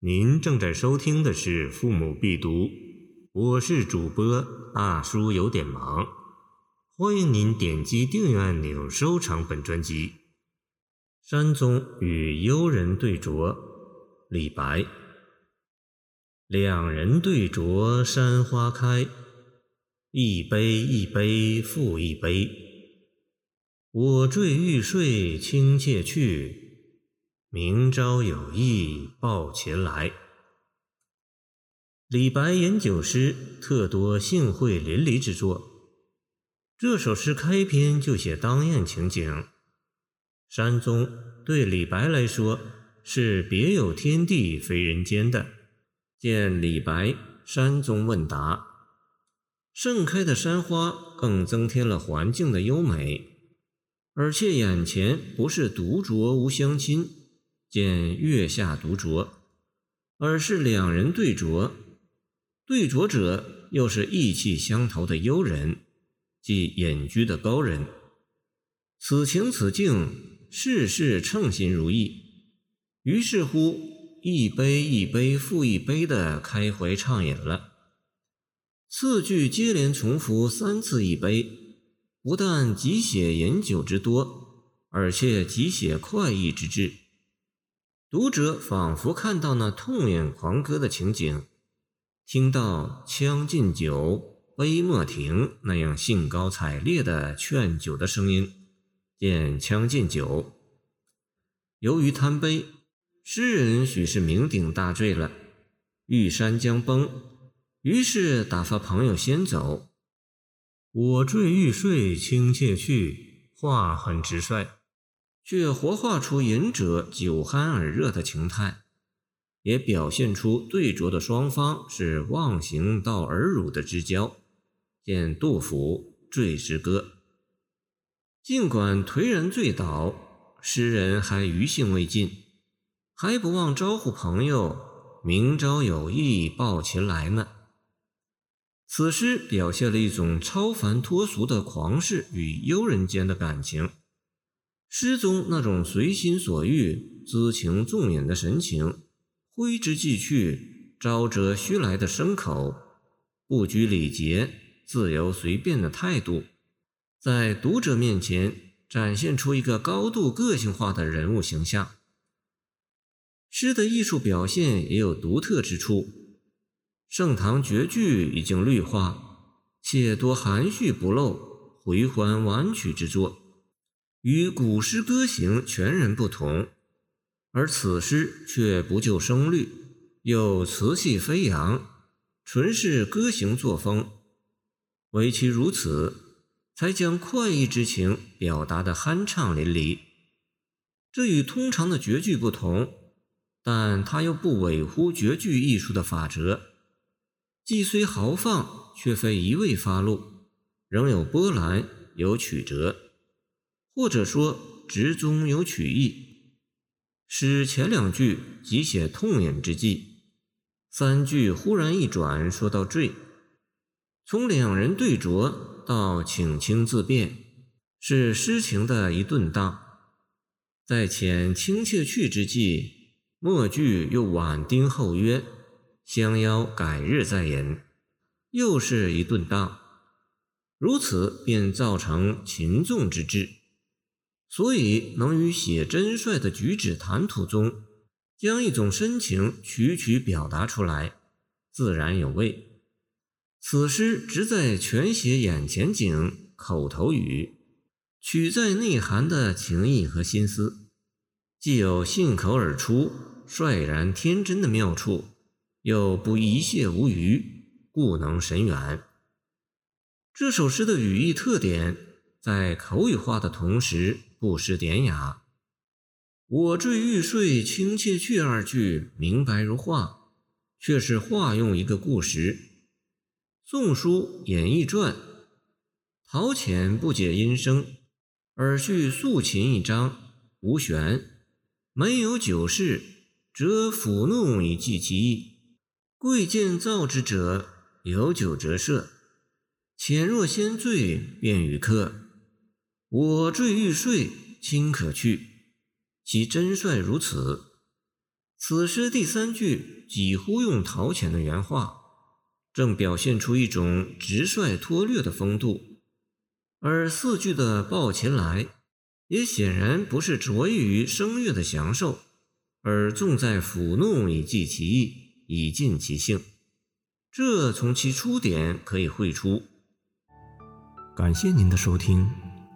您正在收听的是《父母必读》，我是主播大叔，有点忙。欢迎您点击订阅按钮，收藏本专辑。山中与幽人对酌，李白。两人对酌山花开，一杯一杯复一杯。我醉欲睡卿妾去。明朝有意抱琴来。李白饮酒诗特多兴会淋漓之作。这首诗开篇就写当宴情景。山宗对李白来说是别有天地非人间的。见李白山宗问答，盛开的山花更增添了环境的优美，而且眼前不是独酌无相亲。见月下独酌，而是两人对酌，对酌者又是意气相投的幽人，即隐居的高人。此情此境，事事称心如意。于是乎，一杯一杯复一杯的开怀畅饮了。次句接连重复三次一杯，不但即写饮酒之多，而且即写快意之至。读者仿佛看到那痛饮狂歌的情景，听到“将进酒，杯莫停”那样兴高采烈的劝酒的声音。见“将进酒”，由于贪杯，诗人许是酩酊大醉了，玉山将崩，于是打发朋友先走。我醉欲睡卿妾去，话很直率。却活化出饮者酒酣耳热的情态，也表现出对酌的双方是忘形到耳乳的之交。见杜甫《醉诗歌》，尽管颓然醉倒，诗人还余兴未尽，还不忘招呼朋友：“明朝有意抱琴来呢。”此诗表现了一种超凡脱俗的狂士与幽人间的感情。诗中那种随心所欲、恣情纵饮的神情，挥之即去、招者须来的牲口，不拘礼节、自由随便的态度，在读者面前展现出一个高度个性化的人物形象。诗的艺术表现也有独特之处，盛唐绝句已经绿化，且多含蓄不露、回环婉曲之作。与古诗歌行全然不同，而此诗却不就声律，又词气飞扬，纯是歌行作风。唯其如此，才将快意之情表达得酣畅淋漓。这与通常的绝句不同，但它又不违乎绝句艺术的法则，既虽豪放，却非一味发露，仍有波澜，有曲折。或者说，直中有曲意，使前两句即写痛饮之际，三句忽然一转，说到醉，从两人对酌到请卿自便，是诗情的一顿荡。在遣卿妾去之际，末句又晚丁后约，相邀改日再饮，又是一顿荡。如此便造成秦纵之志。所以，能于写真率的举止谈吐中，将一种深情曲曲表达出来，自然有味。此诗只在全写眼前景、口头语，取在内涵的情意和心思，既有信口而出、率然天真的妙处，又不一泻无余，故能神远。这首诗的语义特点，在口语化的同时。不失典雅，“我醉欲睡卿妾去”二句明白如画，却是化用一个故事，《宋书演义传》：“陶潜不解音声，耳续素琴一张，无弦，没有酒事，则抚弄以寄其意。贵贱造之者，有酒折射。浅若先醉，便与客。”我醉欲睡，卿可去。其真率如此。此诗第三句几乎用陶潜的原话，正表现出一种直率脱略的风度；而四句的抱琴来，也显然不是着意于声乐的享受，而重在抚弄以寄其意，以尽其兴。这从其出典可以绘出。感谢您的收听，